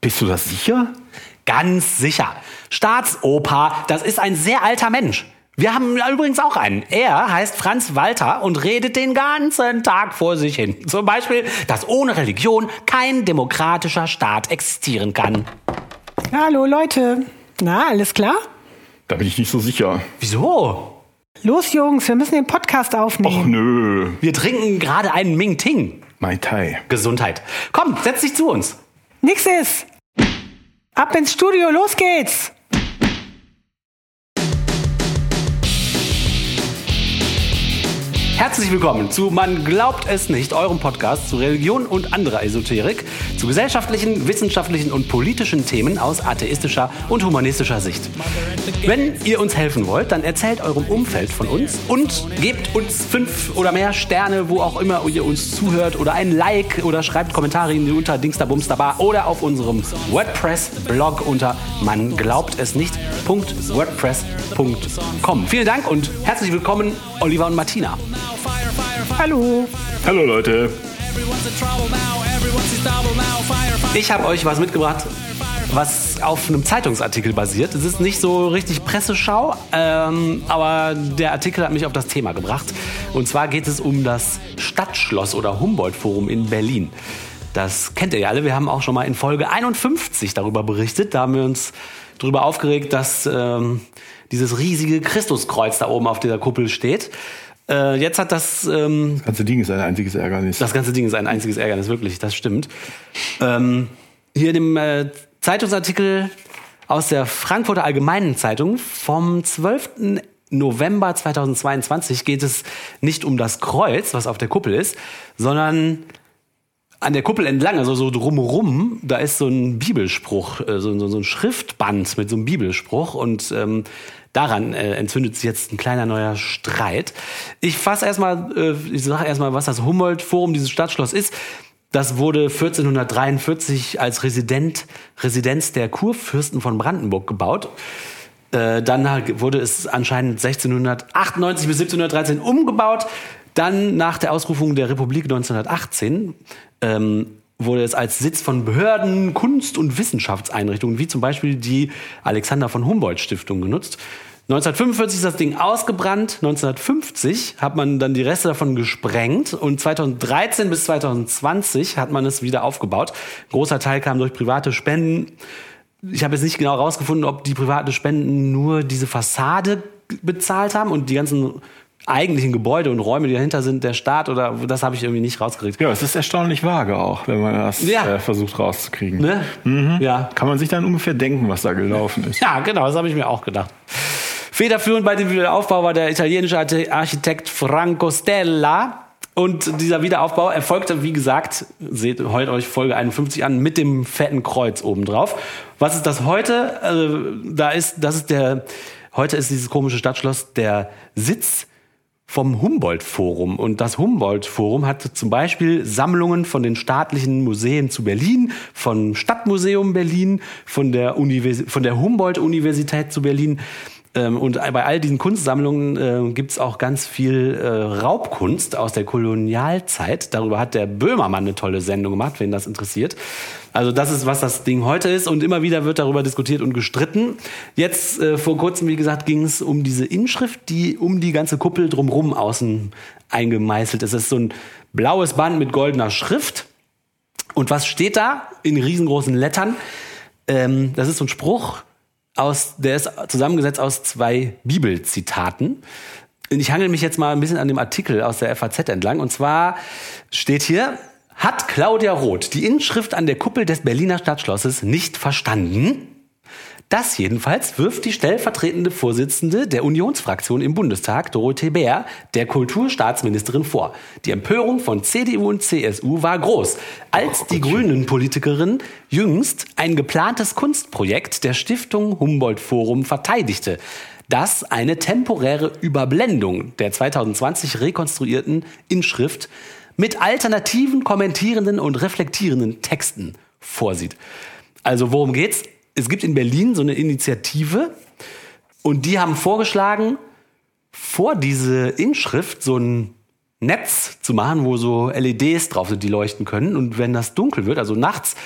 Bist du das sicher? Ganz sicher. Staatsoper, das ist ein sehr alter Mensch. Wir haben übrigens auch einen. Er heißt Franz Walter und redet den ganzen Tag vor sich hin. Zum Beispiel, dass ohne Religion kein demokratischer Staat existieren kann. Hallo Leute. Na, alles klar? Da bin ich nicht so sicher. Wieso? Los Jungs, wir müssen den Podcast aufnehmen. Och nö. Wir trinken gerade einen Ming Ting. Mai Tai. Gesundheit. Komm, setz dich zu uns. Nix ist. Ab ins Studio, los geht's. Herzlich willkommen zu Man glaubt es nicht, eurem Podcast zu Religion und anderer Esoterik, zu gesellschaftlichen, wissenschaftlichen und politischen Themen aus atheistischer und humanistischer Sicht. Wenn ihr uns helfen wollt, dann erzählt eurem Umfeld von uns und gebt uns fünf oder mehr Sterne, wo auch immer ihr uns zuhört oder ein Like oder schreibt Kommentare unter Dingsterbumsterbar oder auf unserem WordPress-Blog unter man glaubt es nicht.wordpress.com. Vielen Dank und herzlich willkommen, Oliver und Martina. Hallo. Hallo Leute. Ich habe euch was mitgebracht, was auf einem Zeitungsartikel basiert. Es ist nicht so richtig Presseschau, ähm, aber der Artikel hat mich auf das Thema gebracht. Und zwar geht es um das Stadtschloss oder Humboldt-Forum in Berlin. Das kennt ihr ja alle. Wir haben auch schon mal in Folge 51 darüber berichtet. Da haben wir uns darüber aufgeregt, dass ähm, dieses riesige Christuskreuz da oben auf dieser Kuppel steht. Äh, jetzt hat das. Ähm, Das ganze Ding ist ein einziges Ärgernis. das ganze Ding ist ein einziges Ärgernis, wirklich, das stimmt. Ähm, hier in dem äh, Zeitungsartikel aus der Frankfurter Allgemeinen Zeitung vom 12. November 2022 geht es nicht um das Kreuz, was auf der Kuppel ist, sondern an der Kuppel entlang, also so drumherum, da ist so ein Bibelspruch, äh, so, so, so ein Schriftband mit so einem Bibelspruch und ähm, daran äh, entzündet sich jetzt ein kleiner neuer Streit. Ich fasse erstmal, äh, ich sage erstmal, was das Humboldt-Forum, dieses Stadtschloss ist. Das wurde 1443 als Resident, Residenz der Kurfürsten von Brandenburg gebaut. Äh, dann wurde es anscheinend 1698 bis 1713 umgebaut. Dann nach der Ausrufung der Republik 1918 ähm, wurde es als Sitz von Behörden, Kunst- und Wissenschaftseinrichtungen, wie zum Beispiel die Alexander von Humboldt Stiftung genutzt. 1945 ist das Ding ausgebrannt. 1950 hat man dann die Reste davon gesprengt und 2013 bis 2020 hat man es wieder aufgebaut. Ein großer Teil kam durch private Spenden. Ich habe jetzt nicht genau herausgefunden, ob die private Spenden nur diese Fassade bezahlt haben und die ganzen eigentlichen Gebäude und Räume, die dahinter sind, der Staat oder das habe ich irgendwie nicht rausgekriegt. ja, es ist erstaunlich vage auch, wenn man das Ja. äh, versucht rauszukriegen. Ne? Ja. Kann man sich dann ungefähr denken, was da gelaufen ist. Ja, genau, das habe ich mir auch gedacht. Federführend bei dem Wiederaufbau war der italienische Archi- Architekt Franco Stella. Und dieser Wiederaufbau erfolgte, wie gesagt, seht heute euch Folge 51 an, mit dem fetten Kreuz obendrauf. Was ist das heute? Also, da ist, das ist der, heute ist dieses komische Stadtschloss der Sitz vom Humboldt-Forum. Und das Humboldt-Forum hat zum Beispiel Sammlungen von den staatlichen Museen zu Berlin, vom Stadtmuseum Berlin, von der, Univers von der Humboldt-Universität zu Berlin. Ähm, Und bei all diesen Kunstsammlungen äh, gibt's auch ganz viel äh, Raubkunst aus der Kolonialzeit. Darüber hat der Böhmermann eine tolle Sendung gemacht, wen das interessiert. Also das ist, was das Ding heute ist. Und immer wieder wird darüber diskutiert und gestritten. Jetzt äh, vor kurzem, wie gesagt, ging es um diese Inschrift, die um die ganze Kuppel drumrum außen eingemeißelt ist. Es ist so ein blaues Band mit goldener Schrift. Und was steht da in riesengroßen Lettern? Ähm, das ist so ein Spruch, aus, der ist zusammengesetzt aus zwei Bibelzitaten. Und ich hangel mich jetzt mal ein bisschen an dem Artikel aus der FAZ entlang. Und zwar steht hier, hat Claudia Roth die Inschrift an der Kuppel des Berliner Stadtschlosses nicht verstanden? Das jedenfalls wirft die stellvertretende Vorsitzende der Unionsfraktion im Bundestag, Dorothee Bär, der Kulturstaatsministerin vor. Die Empörung von CDU und CSU war groß, als die Grünen-Politikerin jüngst ein geplantes Kunstprojekt der Stiftung Humboldt Forum verteidigte, das eine temporäre Überblendung der 2020 rekonstruierten Inschrift mit alternativen, kommentierenden und reflektierenden Texten vorsieht. Also worum geht's? Es gibt in Berlin so eine Initiative und die haben vorgeschlagen, vor diese Inschrift so ein Netz zu machen, wo so LEDs drauf sind, die leuchten können. Und wenn das dunkel wird, also nachts,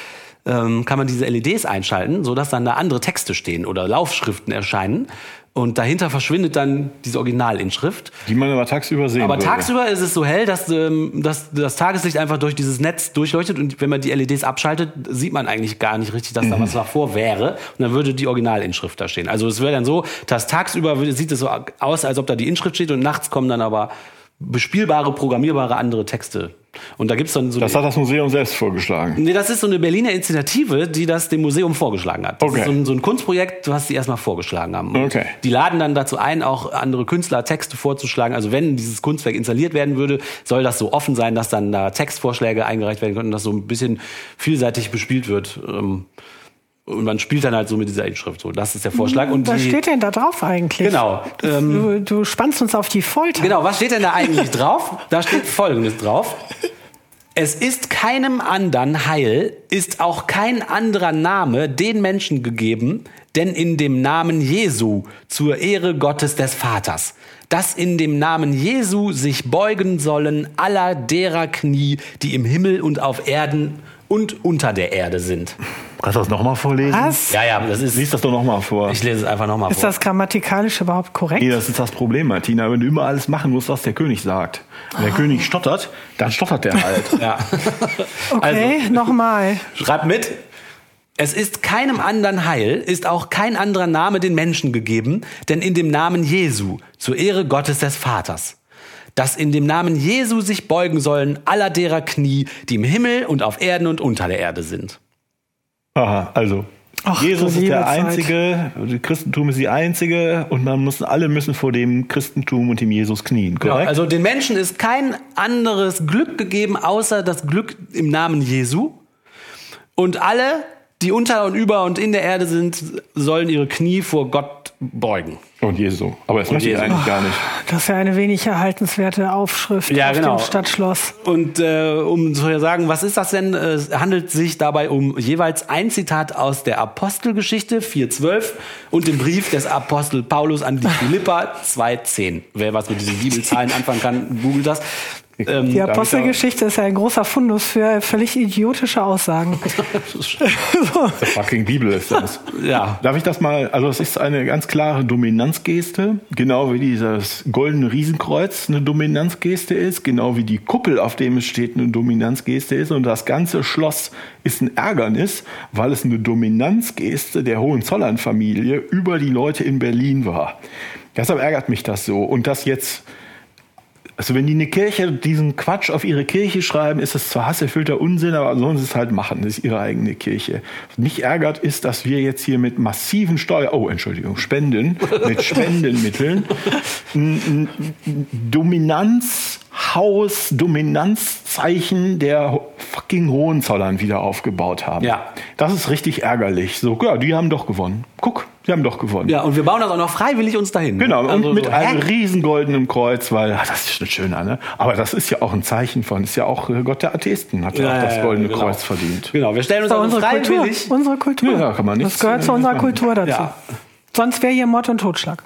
ähm, kann man diese LEDs einschalten, sodass dann da andere Texte stehen oder Laufschriften erscheinen. Und dahinter verschwindet dann diese Originalinschrift. Die man aber tagsüber sehen Aber würde. tagsüber ist es so hell, dass, ähm, dass das Tageslicht einfach durch dieses Netz durchleuchtet und wenn man die LEDs abschaltet, sieht man eigentlich gar nicht richtig, dass Mhm. da was davor wäre und dann würde die Originalinschrift da stehen. Also es wäre dann so, dass tagsüber sieht es so aus, als ob da die Inschrift steht und nachts kommen dann aber bespielbare, programmierbare andere Texte. Und da gibt's dann so Das hat das Museum selbst vorgeschlagen. Nee, das ist so eine Berliner Initiative, die das dem Museum vorgeschlagen hat. Das Okay. ist so ein, so ein Kunstprojekt, was sie erstmal vorgeschlagen haben. Und Okay. Die laden dann dazu ein, auch andere Künstler Texte vorzuschlagen. Also wenn dieses Kunstwerk installiert werden würde, soll das so offen sein, dass dann da Textvorschläge eingereicht werden können und das so ein bisschen vielseitig bespielt wird. Ähm, Und man spielt dann halt so mit dieser Inschrift. So, das ist der Vorschlag. Und Was die, steht denn da drauf eigentlich? Genau. Ähm, Du, du spannst uns auf die Folter. Genau, was steht denn da eigentlich drauf? Da steht Folgendes drauf. Es ist keinem anderen Heil, ist auch kein anderer Name den Menschen gegeben, denn in dem Namen Jesu zur Ehre Gottes des Vaters, dass in dem Namen Jesu sich beugen sollen aller derer Knie, die im Himmel und auf Erden und unter der Erde sind. Kannst du das nochmal vorlesen? Was? Ja, ja, das ist. Lies das doch nochmal vor. Ich lese es einfach nochmal Ist vor. das grammatikalisch überhaupt korrekt? Nee, das ist das Problem, Martina. Wenn du immer alles machen musst, was der König sagt. Wenn der König stottert, dann stottert der halt. Ja. Okay, Also- nochmal. Schreibt mit. Es ist keinem anderen Heil, ist auch kein anderer Name den Menschen gegeben, denn in dem Namen Jesu, zur Ehre Gottes des Vaters, dass in dem Namen Jesu sich beugen sollen aller derer Knie, die im Himmel und auf Erden und unter der Erde sind. Aha, also. Ach, Jesus ist der Zeit. Einzige, das Christentum ist die Einzige und man muss, alle müssen vor dem Christentum und dem Jesus knien, Genau, korrekt? also den Menschen ist kein anderes Glück gegeben, außer das Glück im Namen Jesu. Und alle, die unter und über und in der Erde sind, sollen ihre Knie vor Gott beugen. und Jesu. Aber das möchte ich eigentlich gar nicht. Das ist ja eine wenig erhaltenswerte Aufschrift Ja, auf genau. dem Stadtschloss. Und äh, um zu sagen, was ist das denn? Es handelt sich dabei um jeweils ein Zitat aus der Apostelgeschichte 4.12 und dem Brief des Apostel Paulus an die Philippa 2.10. Wer was mit diesen Bibelzahlen anfangen kann, googelt das. Ähm, Die Apostelgeschichte ist ja ein großer Fundus für völlig idiotische Aussagen. The fucking Bibel ist das. ja. Darf ich das mal, also es ist eine ganz klare Dominanzgeste, genau wie dieses goldene Riesenkreuz eine Dominanzgeste ist, genau wie die Kuppel, auf dem es steht, eine Dominanzgeste ist und das ganze Schloss ist ein Ärgernis, weil es eine Dominanzgeste der Hohenzollern-Familie über die Leute in Berlin war. Deshalb ärgert mich das so und das jetzt also wenn die eine Kirche diesen Quatsch auf ihre Kirche schreiben, ist es zwar hasserfüllter Unsinn, aber sollen sie es halt machen. Das ist ihre eigene Kirche. Was mich ärgert ist, dass wir jetzt hier mit massiven Steuer, oh Entschuldigung, Spenden, mit Spendenmitteln ein Dominanzhaus, Dominanzzeichen der fucking Hohenzollern wieder aufgebaut haben. Ja. Das ist richtig ärgerlich. So, ja, die haben doch gewonnen. Guck, die haben doch gewonnen. ja, und wir bauen das auch noch freiwillig uns dahin. Genau, Also und mit so, einem hä? riesen goldenen Kreuz, weil ah, das ist schon schöner, ne? Aber das ist ja auch ein Zeichen von, ist ja auch äh, Gott der Atheisten, hat ja, Ja, auch das goldene genau. Kreuz verdient. Genau, wir stellen uns ist also unsere Kultur. freiwillig. Unsere Kultur. Ja, kann man nichts, das gehört zu äh, unserer machen. Kultur dazu. Ja. Sonst wäre hier Mord und Totschlag.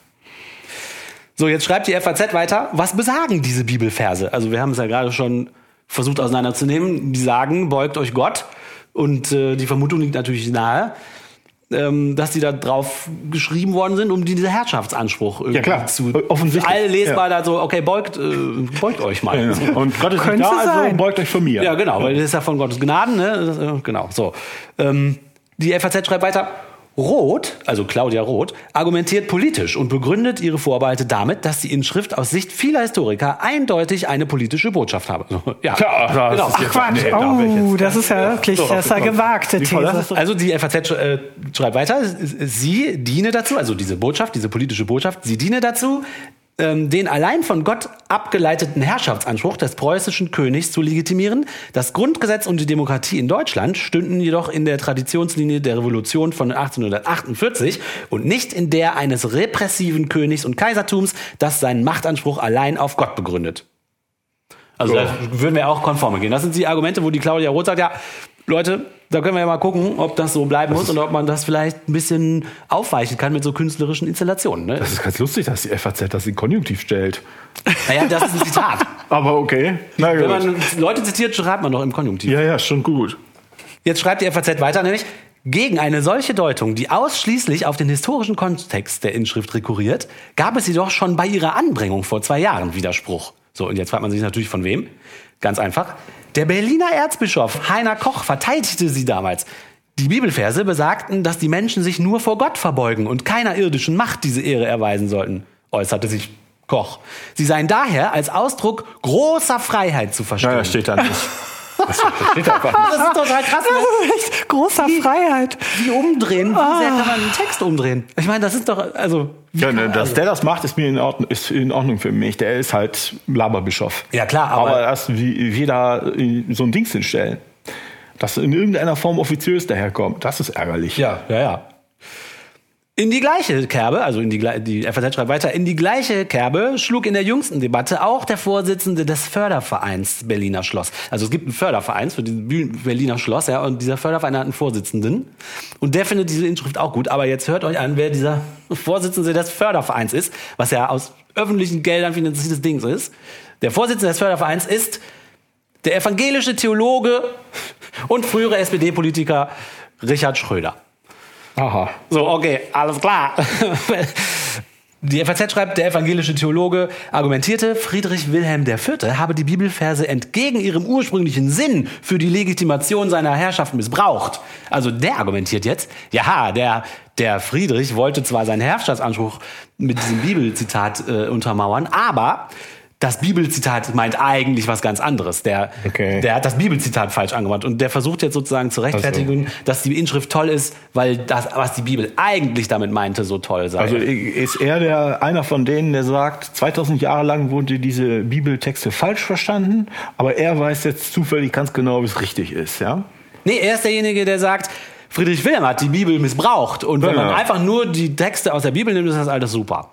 So, jetzt schreibt die FAZ weiter. Was besagen diese Bibelverse? Also wir haben es ja gerade schon versucht auseinanderzunehmen. Die sagen, beugt euch Gott. Und äh, die Vermutung liegt natürlich nahe, ähm, dass die da drauf geschrieben worden sind, um dieser Herrschaftsanspruch irgendwie Ja, klar. zu Offensichtlich. alle lesbar Ja. da so, okay, beugt, äh, beugt euch mal. Ja. Und Gott ist nicht da, also sein. beugt euch von mir. Ja, genau, weil das ist ja von Gottes Gnaden, ne? Äh, genau, so. Ähm, die FAZ schreibt weiter. Roth, also Claudia Roth, argumentiert politisch und begründet ihre Vorbehalte damit, dass die Inschrift aus Sicht vieler Historiker eindeutig eine politische Botschaft habe. Ja, das genau. ist jetzt- Quatsch. nee, oh, das ist ja wirklich, So, das ist eine gewagte These. es Also die FAZ äh, schreibt weiter, sie diene dazu, also diese Botschaft, diese politische Botschaft, sie diene dazu, ähm, den allein von Gott abgeleiteten Herrschaftsanspruch des preußischen Königs zu legitimieren. Das Grundgesetz und die Demokratie in Deutschland stünden jedoch in der Traditionslinie der Revolution von 1848 und nicht in der eines repressiven Königs und Kaisertums, das seinen Machtanspruch allein auf Gott begründet. Also Ja. da würden wir auch konforme gehen. Das sind die Argumente, wo die Claudia Roth sagt, ja, Leute, da können wir ja mal gucken, ob das so bleiben muss und ob man das vielleicht ein bisschen aufweichen kann mit so künstlerischen Installationen. Ne? Das ist ganz lustig, dass die FAZ das in Konjunktiv stellt. Naja, das ist ein Zitat. Aber okay. Na Wenn man Leute zitiert, schreibt man doch im Konjunktiv. Ja, ja, schon gut. Jetzt schreibt die FAZ weiter, nämlich gegen eine solche Deutung, die ausschließlich auf den historischen Kontext der Inschrift rekurriert, gab es jedoch schon bei ihrer Anbringung vor zwei Jahren Widerspruch. So, und jetzt fragt man sich natürlich von wem. Ganz einfach. Der Berliner Erzbischof Heiner Koch verteidigte sie damals. Die Bibelverse besagten, dass die Menschen sich nur vor Gott verbeugen und keiner irdischen Macht diese Ehre erweisen sollten, äußerte sich Koch. Sie seien daher als Ausdruck großer Freiheit zu verstehen. Ja, das steht da nicht. Das steht. Das ist total krass. Ne? Echt großer Freiheit. Wie umdrehen? Wie sehr kann man einen Text umdrehen? Ich meine, das ist doch, also. wie Ja, ne, dass der das macht, ist mir in Ordnung, ist in Ordnung für mich. Der ist halt Laberbischof. Ja, klar, aber- aber das wie wie da äh, so ein Dings hinstellen, das in irgendeiner Form offiziös daherkommt, das ist ärgerlich. Ja, ja, ja. In die gleiche Kerbe, also in die, die FAZ schreibt weiter, in die gleiche Kerbe schlug in der jüngsten Debatte auch der Vorsitzende des Fördervereins Berliner Schloss. Also es gibt einen Förderverein für das Berliner Schloss, ja, und dieser Förderverein hat einen Vorsitzenden. Und der findet diese Inschrift auch gut. Aber jetzt hört euch an, wer dieser Vorsitzende des Fördervereins ist, was ja aus öffentlichen Geldern finanziertes Ding ist. Der Vorsitzende des Fördervereins ist der evangelische Theologe und frühere SPD-Politiker Richard Schröder. Aha. So, okay, alles klar. Die FAZ schreibt, der evangelische Theologe argumentierte, Friedrich Wilhelm IV. habe die Bibelverse entgegen ihrem ursprünglichen Sinn für die Legitimation seiner Herrschaft missbraucht. Also der argumentiert jetzt, ja, der, der Friedrich wollte zwar seinen Herrschaftsanspruch mit diesem Bibelzitat äh, untermauern, aber das Bibelzitat meint eigentlich was ganz anderes. Der, Okay. der hat das Bibelzitat falsch angewandt und der versucht jetzt sozusagen zu rechtfertigen, dass die Inschrift toll ist, weil das, was die Bibel eigentlich damit meinte, so toll sei. Also ist er der einer von denen, der sagt, 2000 Jahre lang wurde diese Bibeltexte falsch verstanden, aber er weiß jetzt zufällig ganz genau, wie es richtig ist, ja? nee, er ist derjenige, der sagt, Friedrich Wilhelm hat die Bibel missbraucht und wenn Ja. man einfach nur die Texte aus der Bibel nimmt, ist das alles super.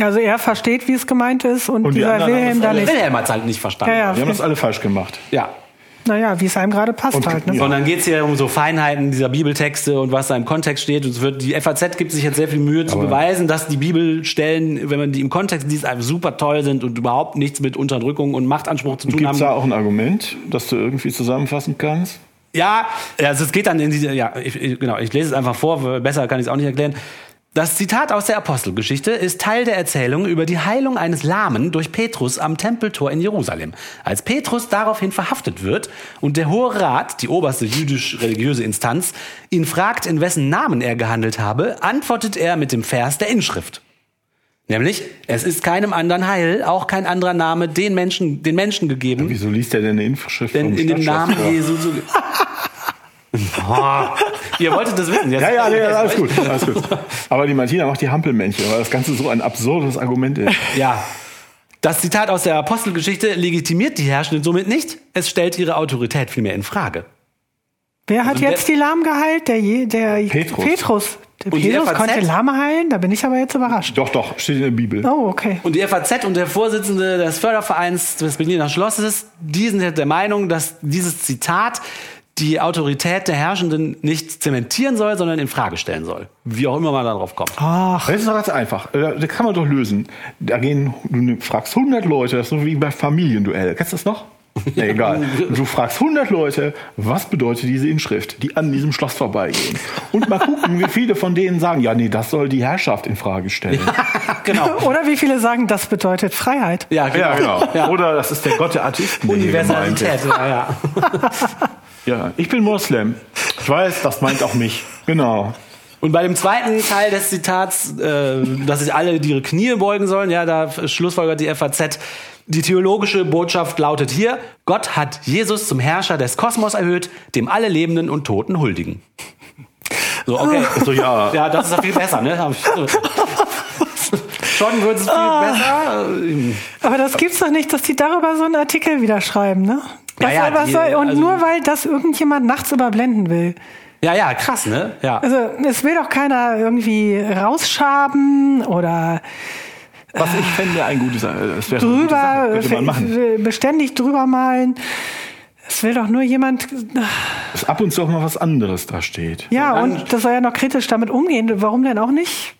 Also er versteht, wie es gemeint ist und, Und die dieser haben Wilhelm es da nicht. Wilhelm hat es halt nicht verstanden. Ja, ja. Wir haben das alle falsch gemacht. ja. Naja, wie es einem gerade passt Und- halt. Ne? ja. Und dann geht's hier um so Feinheiten dieser Bibeltexte und was da im Kontext steht. Und es wird, die FAZ gibt sich jetzt sehr viel Mühe zu Aber- beweisen, dass die Bibelstellen, wenn man die im Kontext liest, einfach super toll sind und überhaupt nichts mit Unterdrückung und Machtanspruch zu tun Gibt haben. es da auch ein Argument, das du irgendwie zusammenfassen kannst? Ja, also es geht dann in diese, ja, ich, ich, genau, ich lese es einfach vor, besser kann ich es auch nicht erklären. Das Zitat aus der Apostelgeschichte ist Teil der Erzählung über die Heilung eines Lahmen durch Petrus am Tempeltor in Jerusalem. Als Petrus daraufhin verhaftet wird und der Hohe Rat, die oberste jüdisch-religiöse Instanz, ihn fragt, in wessen Namen er gehandelt habe, antwortet er mit dem Vers der Inschrift. Nämlich, es ist keinem anderen Heil, auch kein anderer Name den Menschen, den Menschen gegeben, Wieso liest er denn eine Infoschrift denn in dem Namen? Jesu zu. Oh, ihr wolltet das wissen. Jetzt, Ja, ja, nee, alles gut, alles gut. Aber die Martina macht die Hampelmännchen, weil das Ganze so ein absurdes Argument ist. Ja. Das Zitat aus der Apostelgeschichte legitimiert die Herrschenden somit nicht. Es stellt ihre Autorität vielmehr in Frage. Wer hat Also jetzt der- die Lahmen geheilt? Der, Je- der Petrus. Petrus. Der Und die Petrus FAZ? konnte Lahme heilen? Da bin ich aber jetzt überrascht. Doch, doch, steht in der Bibel. Oh, okay. Und die FAZ und der Vorsitzende des Fördervereins des Berliner Schlosses, die sind jetzt der Meinung, dass dieses Zitat die Autorität der Herrschenden nicht zementieren soll, sondern in Frage stellen soll. Wie auch immer man darauf kommt. Ach, Das ist doch ganz einfach. Äh, Das kann man doch lösen. Da gehen, du fragst 100 Leute, das ist so wie bei Familienduell. Kennst du das noch? Nee, egal. Du fragst 100 Leute, was bedeutet diese Inschrift, die an diesem Schloss vorbeigehen. Und mal gucken, wie viele von denen sagen, ja, nee, das soll die Herrschaft in Frage stellen. genau. oder wie viele sagen, das bedeutet Freiheit? Ja, genau. Ja, genau. Ja. Oder das ist der Gott der ist. Universalität. Ja, ja. Ja, ich bin Moslem. Ich weiß, das meint auch mich. Genau. Und bei dem zweiten Teil des Zitats, äh, dass sich alle ihre Knie beugen sollen, ja, da schlussfolgert die FAZ. Die theologische Botschaft lautet hier, Gott hat Jesus zum Herrscher des Kosmos erhöht, dem alle Lebenden und Toten huldigen. So, okay. So, ja. Ja, das ist doch viel besser, ne? Schon wird es viel besser. Aber das gibt's doch nicht, dass die darüber so einen Artikel wieder schreiben, ne? Was ja, soll, was die- soll, und also- nur weil das irgendjemand nachts überblenden will. Ja, ja, krass, ne? Ja. Also es will doch keiner irgendwie rausschaben oder Was ich fände, ein gutes, äh, das wäre eine gute drüber, Sache, könnte man machen. beständig drüber malen. Es will doch nur jemand, Dass ab und zu auch mal was anderes da steht. ja, und das soll ja noch kritisch damit umgehen. Warum denn auch nicht?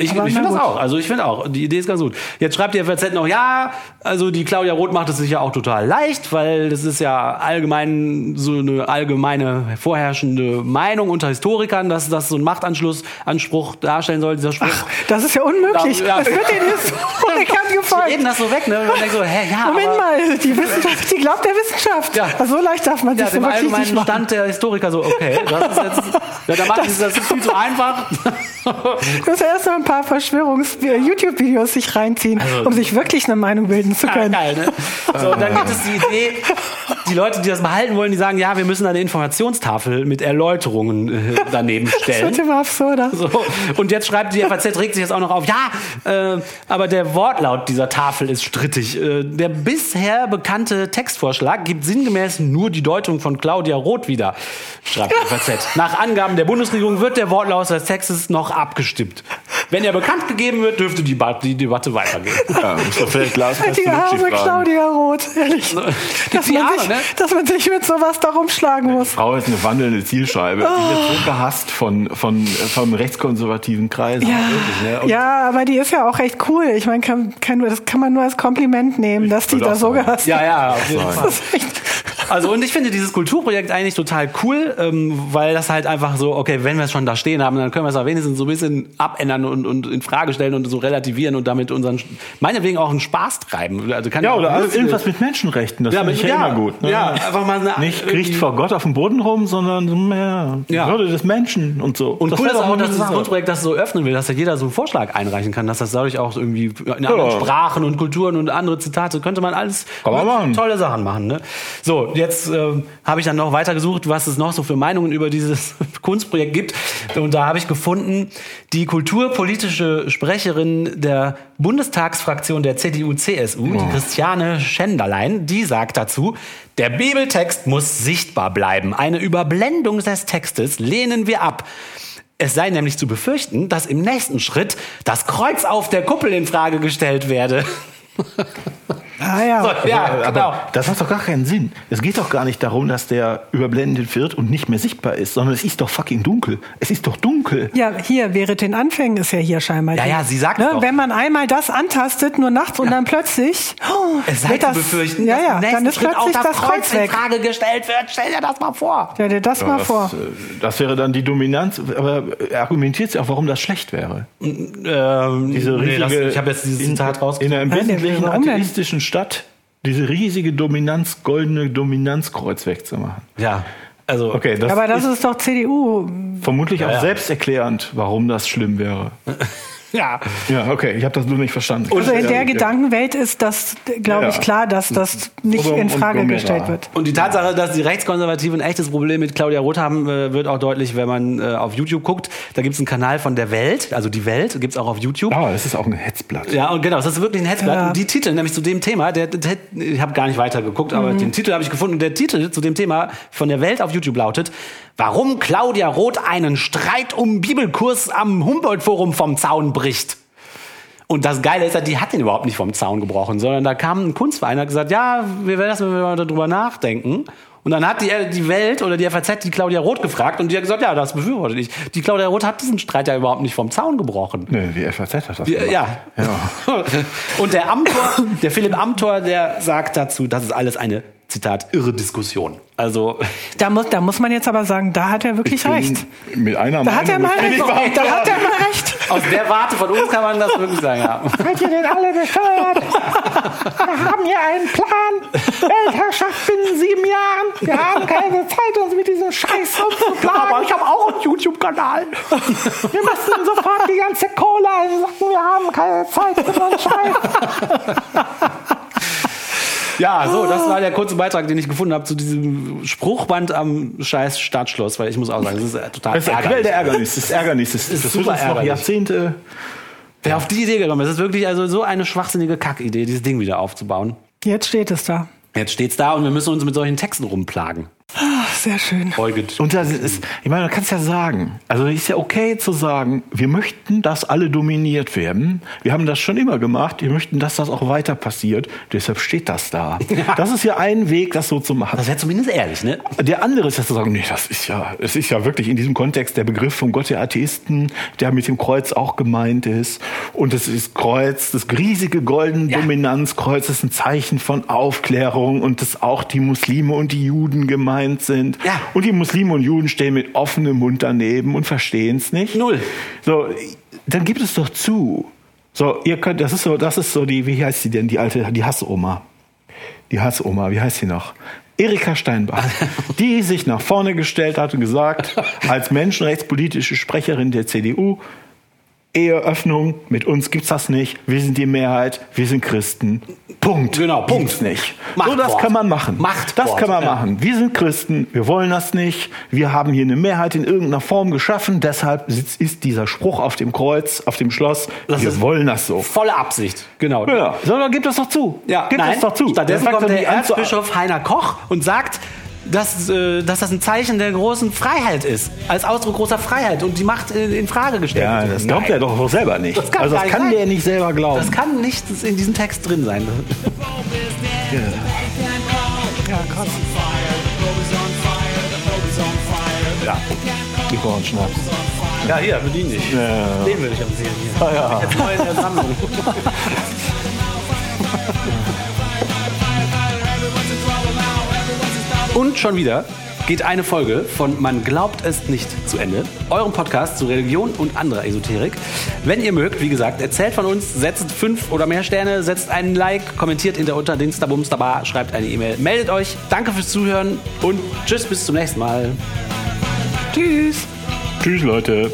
Ich, ich finde das auch. Also ich finde auch. Die Idee ist ganz gut. Jetzt schreibt die FAZ noch, ja, also die Claudia Roth macht es sich ja auch total leicht, weil das ist ja allgemein so eine allgemeine vorherrschende Meinung unter Historikern, dass das so ein Machtanschlussanspruch darstellen soll, dieser Spruch. Das ist ja unmöglich. Ja, ja. Das wird den Historikern gefolgt. reden das so weg, ne? Und so, hä, ja, Moment mal, die Wissenschaft, die glaubt der Wissenschaft. Ja. Also so leicht darf man sich Ja, so wirklich nicht allgemeinen machen. Stand der Historiker so, okay, das ist jetzt, ja, da macht das, das ist viel zu einfach. Du musst ja erst mal ein paar Verschwörungs-YouTube-Videos sich reinziehen, um sich wirklich eine Meinung bilden zu Ja, können. geil, ne? So, und dann gibt es die Idee, die Leute, die das behalten wollen, die sagen, ja, wir müssen eine Informationstafel mit Erläuterungen äh, daneben Das stellen. wird immer absurder. So, und jetzt schreibt die FAZ, regt sich jetzt auch noch auf, ja, äh, aber der Wortlaut dieser Tafel ist strittig. Äh, der bisher bekannte Textvorschlag gibt sinngemäß nur die Deutung von Claudia Roth wieder, schreibt die FAZ. Nach Angaben der Bundesregierung wird der Wortlaut des Textes noch abgestimmt. Wenn er bekannt gegeben wird, dürfte die, ba die Debatte weitergehen. Ja, vielleicht Lars Die fragen. Claudia Roth, ehrlich. Dass die man, sich, ne? dass man sich mit sowas da rumschlagen muss. Frau ist eine wandelnde Zielscheibe. Die wird so gehasst von, von, vom rechtskonservativen Kreis. Ja, Wirklich, ne? Ja, aber die ist ja auch echt cool. Ich meine, kann, kann, das kann man nur als Kompliment nehmen, dass die da so gehasst Ja, ja, auf jeden. Fall. Das Also und ich finde dieses Kulturprojekt eigentlich total cool, ähm, weil das halt einfach so, okay, wenn wir es schon da stehen haben, dann können wir es auch wenigstens so ein bisschen abändern und, und in Frage stellen und so relativieren und damit unseren, meinetwegen auch einen Spaß treiben. Also kann Ja, oder alles, irgendwas mit Menschenrechten. Das Ja, finde ich ja, ja, immer gut. Ne? ja, einfach mal eine- Nicht kriecht vor Gott auf dem Boden rum, sondern die Ja. Würde des Menschen und so. Und Das cool ist auch, dass dieses Sache. Grundprojekt das so öffnen will, dass ja jeder so einen Vorschlag einreichen kann, dass das dadurch auch irgendwie in anderen Ja. Sprachen und Kulturen und andere Zitate könnte man alles tolle Sachen machen. Ne? So, jetzt ähm, habe ich dann noch weitergesucht, was es noch so für Meinungen über dieses Kunstprojekt gibt. Und da habe ich gefunden, die kulturpolitische Sprecherin der Bundestagsfraktion der CDU-CSU, die Christiane Schenderlein, die sagt dazu, der Bibeltext muss sichtbar bleiben. Eine Überblendung des Textes lehnen wir ab. Es sei nämlich zu befürchten, dass im nächsten Schritt das Kreuz auf der Kuppel in Frage gestellt werde. ah ja. So, ja, aber genau. das macht doch gar keinen Sinn. Es geht doch gar nicht darum, dass der überblendet wird und nicht mehr sichtbar ist, sondern es ist doch fucking dunkel. Es ist doch dunkel. Ja, hier, während den Anfängen ist ja hier scheinbar. Ja, die- ja, sie sagt ne, doch. Wenn man einmal das antastet, nur nachts und dann plötzlich. Oh, Es sei wird zu das, befürchten, ja, dass ja, dann ist Schritt auch plötzlich das, Kreuz in weg. Frage gestellt wird. Stell dir das mal vor. Stell dir das mal das, vor. äh, das wäre dann die Dominanz. Aber argumentiert sie auch, warum das schlecht wäre? Ähm, Diese nee, riesige, das, ich habe jetzt dieses in, Zitat in rausgesucht. Nein, der- Wesentlichen atheistischen Stadt diese riesige Dominanz, goldene Dominanzkreuz wegzumachen. Ja, also Okay, das Aber das ist ist doch CDU. vermutlich auch ja. selbsterklärend, warum das schlimm wäre. ja. Ja, okay, ich habe das nur nicht verstanden. Also in der Ja, Gedankenwelt ist das, glaube Ja. ich, klar, dass das nicht in Frage gestellt wird. Und die Tatsache, dass die Rechtskonservativen ein echtes Problem mit Claudia Roth haben, äh, wird auch deutlich, wenn man äh, auf YouTube guckt. Da gibt es einen Kanal von der Welt, also die Welt, gibt's auch auf YouTube. Ah, das ist auch ein Hetzblatt. Ja, und genau, das ist wirklich ein Hetzblatt. Ja. Und die Titel, nämlich zu dem Thema, der, der ich habe gar nicht weiter geguckt, aber den Titel habe ich gefunden. Und der Titel zu dem Thema von der Welt auf YouTube lautet: Warum Claudia Roth einen Streit um Bibelkurs am Humboldt-Forum vom Zaun bricht. Und das Geile ist ja, die hat den überhaupt nicht vom Zaun gebrochen, sondern da kam ein Kunstverein und hat gesagt, ja, wir werden das, wenn wir mal darüber nachdenken. Und dann hat die, die Welt oder die FAZ die Claudia Roth gefragt und die hat gesagt, ja, das befürworte ich. Die Claudia Roth hat diesen Streit ja überhaupt nicht vom Zaun gebrochen. Nee, die FAZ hat das Ja, gemacht. ja. Und der Amtor, der Philipp Amtor, der sagt dazu, das ist alles eine, Zitat, irre Diskussion. Also, Da muss, da muss man jetzt aber sagen, da hat er wirklich bin recht. Mit einer Da hat er mal recht. Da hat er mal recht. aus der Warte von uns kann man das wirklich sagen, ja. Seid ihr denn alle bescheuert? Wir haben hier einen Plan. Weltherrschaft binnen sieben Jahren. Wir haben keine Zeit, uns mit diesem Scheiß rumzuplagen. Aber ich habe auch einen YouTube-Kanal. Wir müssen sofort die ganze Kohle einsacken. Wir haben keine Zeit für so einen Scheiß. Ja, so, das war der kurze Beitrag, den ich gefunden habe zu diesem Spruchband am scheiß Stadtschloss, weil ich muss auch sagen, das ist äh, total Das ist eine Quelle der Ärgernis. Das ist Ärgernis. Das, ist das super wird uns noch ärgerlich. Jahrzehnte. Wer auf die Idee gekommen ist, das ist wirklich also so eine schwachsinnige Kackidee, dieses Ding wieder aufzubauen. Jetzt steht es da. Jetzt steht's da und wir müssen uns mit solchen Texten rumplagen. Sehr schön. Eugen. Und das ist, ich meine, man kann es ja sagen. Also ist ja okay zu sagen, wir möchten, dass alle dominiert werden. Wir haben das schon immer gemacht. Wir möchten, dass das auch weiter passiert. Deshalb steht das da. Das ist ja ein Weg, das so zu machen. Das wäre zumindest ehrlich, ne? Der andere ist ja zu sagen, nee, das ist ja, es ist ja wirklich in diesem Kontext der Begriff vom Gott der Atheisten, der mit dem Kreuz auch gemeint ist. Und das ist Kreuz, das riesige goldene Ja. Dominanzkreuz ist ein Zeichen von Aufklärung und dass auch die Muslime und die Juden gemeint sind. Ja. Und die Muslime und Juden stehen mit offenem Mund daneben und verstehen es nicht. Null. So, dann gibt es doch zu. So, ihr könnt, das ist so, das ist so die, wie heißt sie denn, die alte, die Hassoma. Die Hassoma, wie heißt sie noch? Erika Steinbach, die sich nach vorne gestellt hat und gesagt, als menschenrechtspolitische Sprecherin der CDU, Eheöffnung, mit uns gibt's das nicht, wir sind die Mehrheit, wir sind Christen. Punkt. Genau, Punkt. Gibt's nicht. Machtwort. So, das kann man machen. Machtwort, Das kann man ja. machen. Wir sind Christen, wir wollen das nicht. Wir haben hier eine Mehrheit in irgendeiner Form geschaffen. Deshalb ist dieser Spruch auf dem Kreuz, auf dem Schloss. Das wir wollen das so. Volle Absicht. Genau. Ja, so, dann gib das doch zu. Ja, gib nein, das doch zu. Stattdessen kommt er der Erzbischof Heiner Koch und sagt, dass, äh, dass das ein Zeichen der großen Freiheit ist. Als Ausdruck großer Freiheit und die Macht in, in Frage gestellt Ja, wird. das glaubt Nein. er doch auch selber nicht. Das kann also das kann sein. der nicht selber glauben. Das kann nicht in diesem Text drin sein. ja. Ich brauche einen Schnaps. Ja, hier, bedien dich. Ja. Den würde ich empfehlen hier. Ah, ja. Jetzt neu in der Sammlung. Und schon wieder geht eine Folge von Man glaubt es nicht zu Ende. Eurem Podcast zu Religion und anderer Esoterik. Wenn ihr mögt, wie gesagt, erzählt von uns, setzt fünf oder mehr Sterne, setzt einen Like, kommentiert hinter unter Dingsterbumsterbar, schreibt eine E-Mail, meldet euch. Danke fürs Zuhören und tschüss, bis zum nächsten Mal. Tschüss. Tschüss, Leute.